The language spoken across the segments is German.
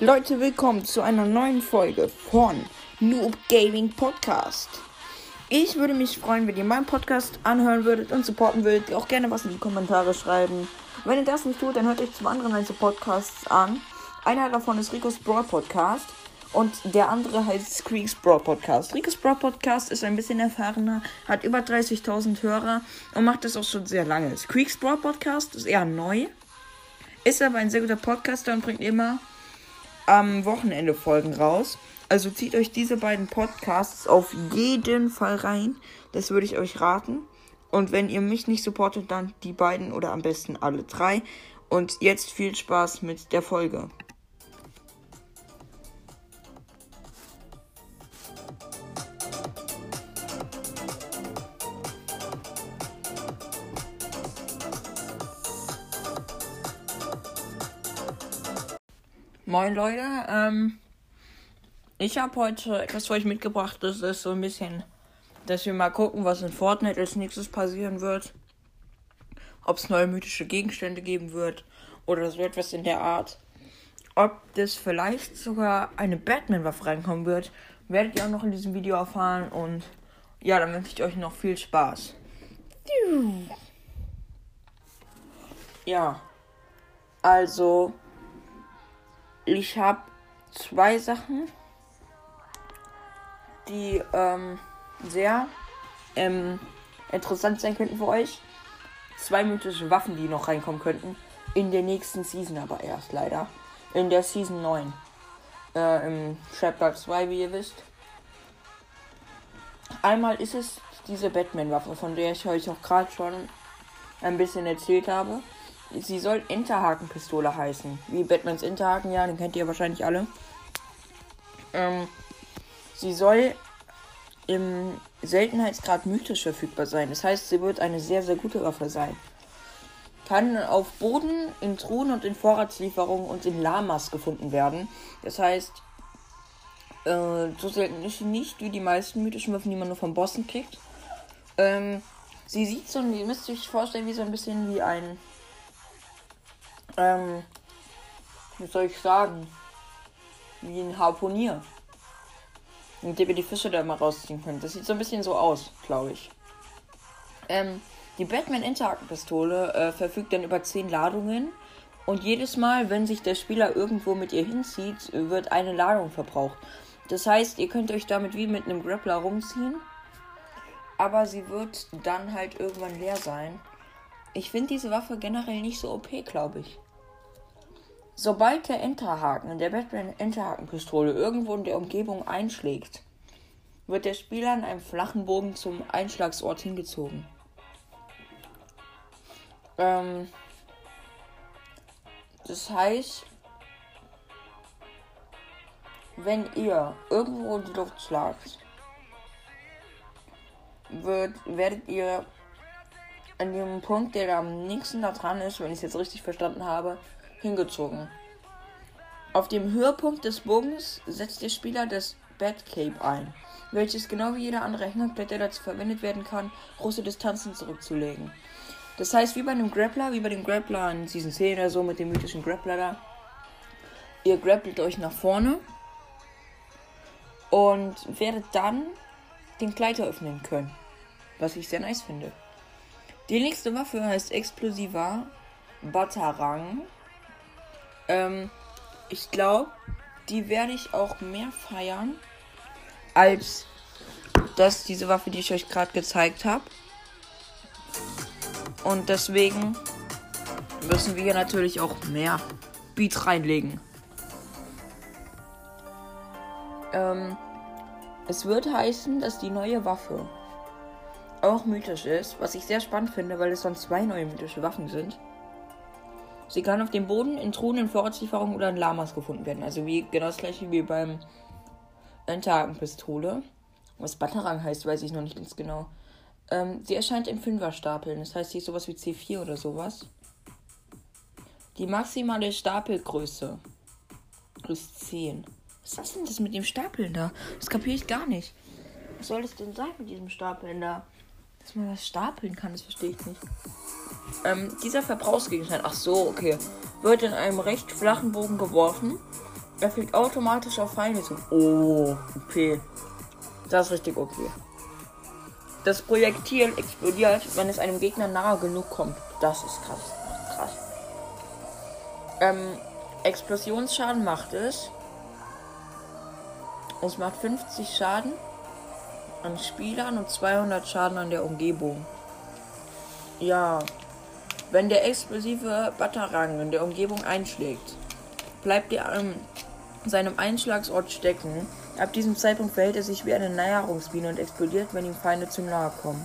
Leute, willkommen zu einer neuen Folge von Noob Gaming Podcast. Ich würde mich freuen, wenn ihr meinen Podcast anhören würdet und supporten würdet. Auch gerne was in die Kommentare schreiben. Wenn ihr das nicht tut, dann hört euch zum anderen also Podcasts an. Einer davon ist Ricos Brawl Podcast und der andere heißt Squeaks Brawl Podcast. Ricos Brawl Podcast ist ein bisschen erfahrener, hat über 30.000 Hörer und macht das auch schon sehr lange. Squeaks Brawl Podcast ist eher neu, ist aber ein sehr guter Podcaster und bringt immer am Wochenende Folgen raus. Also zieht euch diese beiden Podcasts auf jeden Fall rein. Das würde ich euch raten. Und wenn ihr mich nicht supportet, dann die beiden oder am besten alle drei. Und jetzt viel Spaß mit der Folge. Moin Leute, ähm, ich habe heute etwas für euch mitgebracht. Das ist so ein bisschen, dass wir mal gucken, was in Fortnite als nächstes passieren wird. Ob es neue mythische Gegenstände geben wird oder so etwas in der Art. Ob das vielleicht sogar eine Batman-Waffe reinkommen wird, werdet ihr auch noch in diesem Video erfahren. Und ja, dann wünsche ich euch noch viel Spaß. Ja, also ich habe zwei Sachen, die ähm, sehr ähm, interessant sein könnten für euch. Zwei mythische Waffen, die noch reinkommen könnten. In der nächsten Season aber erst leider. In der Season 9. Äh, Im Chapter 2, wie ihr wisst. Einmal ist es diese Batman-Waffe, von der ich euch auch gerade schon ein bisschen erzählt habe. Sie soll Interhaken-Pistole heißen. Wie Batmans Interhaken, ja, den kennt ihr wahrscheinlich alle. Ähm, sie soll im Seltenheitsgrad mythisch verfügbar sein. Das heißt, sie wird eine sehr, sehr gute Waffe sein. Kann auf Boden, in Truhen und in Vorratslieferungen und in Lamas gefunden werden. Das heißt, äh, so selten ist sie nicht wie die meisten mythischen Waffen, die man nur vom Bossen kriegt. Ähm, sie sieht so, ihr müsst euch vorstellen, wie so ein bisschen wie ein ähm, wie soll ich sagen, wie ein Harponier. Mit dem ihr die Fische da mal rausziehen könnt. Das sieht so ein bisschen so aus, glaube ich. Ähm, die Batman Interhaken-Pistole äh, verfügt dann über 10 Ladungen. Und jedes Mal, wenn sich der Spieler irgendwo mit ihr hinzieht, wird eine Ladung verbraucht. Das heißt, ihr könnt euch damit wie mit einem Grappler rumziehen. Aber sie wird dann halt irgendwann leer sein. Ich finde diese Waffe generell nicht so OP, glaube ich. Sobald der Enterhaken der Batman Enterhaken-Pistole irgendwo in der Umgebung einschlägt, wird der Spieler in einem flachen Bogen zum Einschlagsort hingezogen. Ähm, das heißt, wenn ihr irgendwo in die Luft schlagt, wird, werdet ihr an dem Punkt, der am nächsten da dran ist, wenn ich es jetzt richtig verstanden habe, hingezogen. Auf dem Höhepunkt des Bogens setzt der Spieler das Batcape ein, welches genau wie jeder andere Hängerkletter dazu verwendet werden kann, große Distanzen zurückzulegen. Das heißt, wie bei einem Grappler, wie bei dem Grappler in Season 10 oder so mit dem mythischen Grappler da. Ihr grappelt euch nach vorne und werdet dann den Gleiter öffnen können. Was ich sehr nice finde. Die nächste Waffe heißt Explosiva Batarang. Ähm, ich glaube, die werde ich auch mehr feiern als das, diese Waffe, die ich euch gerade gezeigt habe. Und deswegen müssen wir natürlich auch mehr Beat reinlegen. Ähm, es wird heißen, dass die neue Waffe auch mythisch ist, was ich sehr spannend finde, weil es dann zwei neue mythische Waffen sind. Sie kann auf dem Boden, in Truhen, in Vorratslieferungen oder in Lamas gefunden werden. Also wie genau das gleiche wie beim Endhaken-Pistole. Was Batterang heißt, weiß ich noch nicht ganz genau. Ähm, sie erscheint in Fünferstapeln. Das heißt, sie ist sowas wie C4 oder sowas. Die maximale Stapelgröße ist 10. Was ist denn das mit dem Stapeln da? Das kapiere ich gar nicht. Was soll das denn sein mit diesem Stapeln da? Dass man das stapeln kann, das verstehe ich nicht. Ähm, dieser Verbrauchsgegenstand, ach so, okay, wird in einem recht flachen Bogen geworfen Er fliegt automatisch auf Feinde zu. Oh, okay. Das ist richtig okay. Das Projektil explodiert, wenn es einem Gegner nahe genug kommt. Das ist krass. Krass. Ähm, Explosionsschaden macht es. Es macht 50 Schaden an Spielern und 200 Schaden an der Umgebung. Ja. Wenn der explosive Batterang in der Umgebung einschlägt, bleibt er an seinem Einschlagsort stecken. Ab diesem Zeitpunkt verhält er sich wie eine Nahrungsbiene und explodiert, wenn ihm Feinde zu nahe kommen.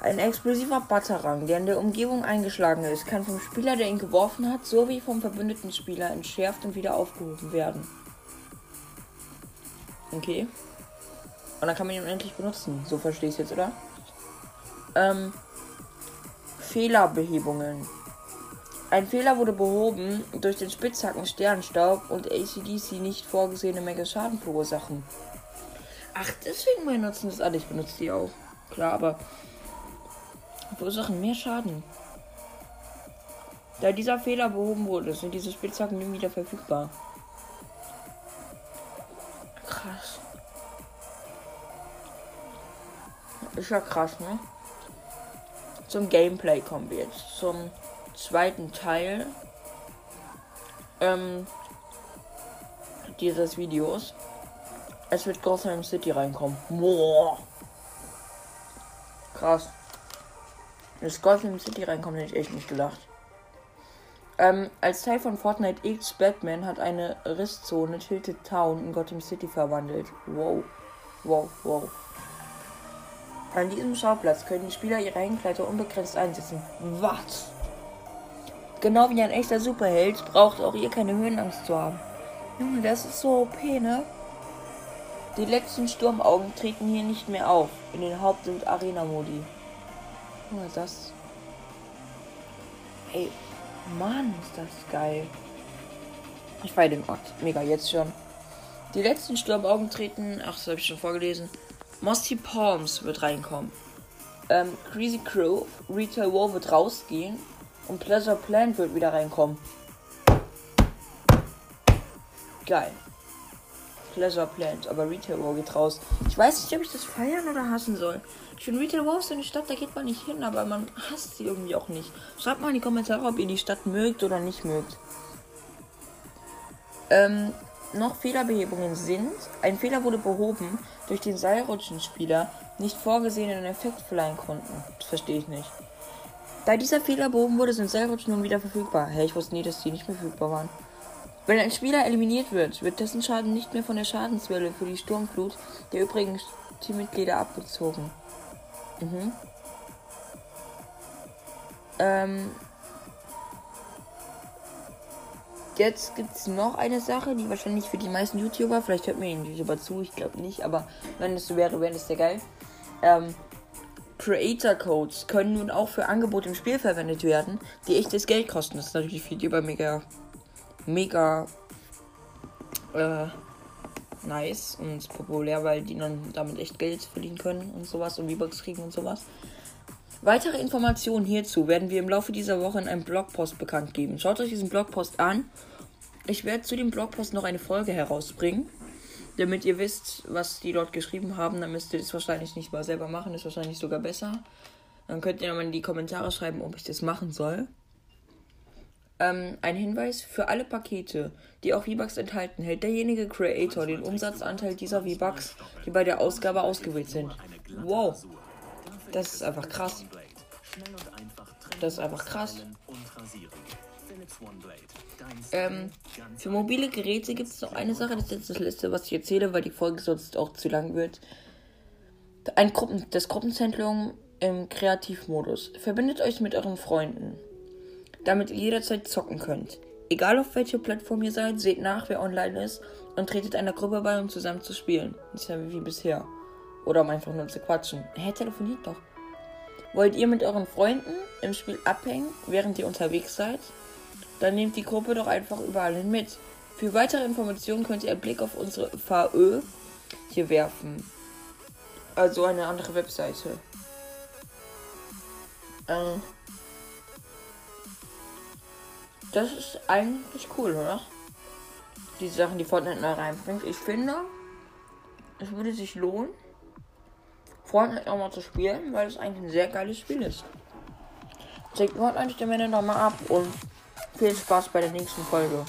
Ein explosiver Batterang, der in der Umgebung eingeschlagen ist, kann vom Spieler, der ihn geworfen hat, sowie vom verbündeten Spieler entschärft und wieder aufgehoben werden. Okay. Und dann kann man ihn unendlich benutzen. So verstehe ich es jetzt, oder? Ähm, Fehlerbehebungen. Ein Fehler wurde behoben durch den Spitzhacken Sternstaub und ACDC nicht vorgesehene Menge Schaden verursachen. Ach, deswegen benutzen das alle. Ich benutze die auch. Klar, aber verursachen mehr Schaden. Da dieser Fehler behoben wurde, sind diese Spitzhacken nie wieder verfügbar. Krass. Ist ja krass, ne? Zum Gameplay kommen wir jetzt. Zum zweiten Teil ähm, dieses Videos. Es wird Gotham City reinkommen. Boah. Krass. Dass Gotham City reinkommt, hätte ich echt nicht gedacht. Ähm, als Teil von Fortnite X Batman hat eine Risszone Tilted Town in Gotham City verwandelt. Wow. Wow, wow. An diesem Schauplatz können die Spieler ihre Hängkleider unbegrenzt einsetzen. Was? Genau wie ein echter Superheld braucht auch ihr keine Höhenangst zu haben. Junge, das ist so OP, ne? Die letzten Sturmaugen treten hier nicht mehr auf. In den Haupt- und Arena-Modi. Junge, das. Ey, Mann, ist das geil. Ich feiere den Ort. Mega, jetzt schon. Die letzten Sturmaugen treten. Ach, das habe ich schon vorgelesen. Mossy Palms wird reinkommen. Ähm, Crazy Crow, Retail War wird rausgehen. Und Pleasure Plant wird wieder reinkommen. Geil. Pleasure Plant, aber Retail War geht raus. Ich weiß nicht, ob ich das feiern oder hassen soll. Ich finde Retail War ist eine Stadt, da geht man nicht hin, aber man hasst sie irgendwie auch nicht. Schreibt mal in die Kommentare, ob ihr die Stadt mögt oder nicht mögt. Ähm, noch Fehlerbehebungen sind. Ein Fehler wurde behoben durch den Seilrutschenspieler nicht vorgesehenen Effekt verleihen konnten. Das verstehe ich nicht. Da dieser Fehler behoben wurde, sind Seilrutschen nun wieder verfügbar. Hä, hey, ich wusste nie, dass die nicht mehr verfügbar waren. Wenn ein Spieler eliminiert wird, wird dessen Schaden nicht mehr von der Schadenswelle für die Sturmflut der übrigen Teammitglieder abgezogen. Mhm. Ähm, Jetzt gibt es noch eine Sache, die wahrscheinlich für die meisten YouTuber, vielleicht hört mir ein YouTuber zu, ich glaube nicht, aber wenn es so wäre, wäre es sehr geil. Ähm, Creator Codes können nun auch für Angebote im Spiel verwendet werden, die echtes Geld kosten. Das ist natürlich für YouTuber mega, mega äh, nice und populär, weil die dann damit echt Geld verdienen können und sowas und V-Bucks kriegen und sowas. Weitere Informationen hierzu werden wir im Laufe dieser Woche in einem Blogpost bekannt geben. Schaut euch diesen Blogpost an. Ich werde zu dem Blogpost noch eine Folge herausbringen, damit ihr wisst, was die dort geschrieben haben. Dann müsst ihr das wahrscheinlich nicht mal selber machen, ist wahrscheinlich sogar besser. Dann könnt ihr mal in die Kommentare schreiben, ob ich das machen soll. Ähm, ein Hinweis: Für alle Pakete, die auch V-Bucks enthalten, hält derjenige Creator den Umsatzanteil dieser V-Bucks, die bei der Ausgabe ausgewählt sind. Wow. Das ist einfach krass. Das ist einfach krass. Ähm, für mobile Geräte gibt es noch eine Sache, das ist jetzt das letzte, was ich erzähle, weil die Folge sonst auch zu lang wird. Ein Gruppen, das Gruppenzentrum im Kreativmodus. Verbindet euch mit euren Freunden, damit ihr jederzeit zocken könnt. Egal auf welcher Plattform ihr seid, seht nach, wer online ist und tretet einer Gruppe bei, um zusammen zu spielen. Das ist ja wie bisher. Oder um einfach nur zu quatschen. Hä, telefoniert doch. Wollt ihr mit euren Freunden im Spiel abhängen, während ihr unterwegs seid? Dann nehmt die Gruppe doch einfach überall hin mit. Für weitere Informationen könnt ihr einen Blick auf unsere VÖ hier werfen. Also eine andere Webseite. Äh, das ist eigentlich cool, oder? die Sachen, die Fortnite neu reinbringt. Ich finde, es würde sich lohnen, Fortnite auch mal zu spielen, weil es eigentlich ein sehr geiles Spiel ist. Checkt Fortnite der Männer nochmal ab und viel Spaß bei der nächsten Folge.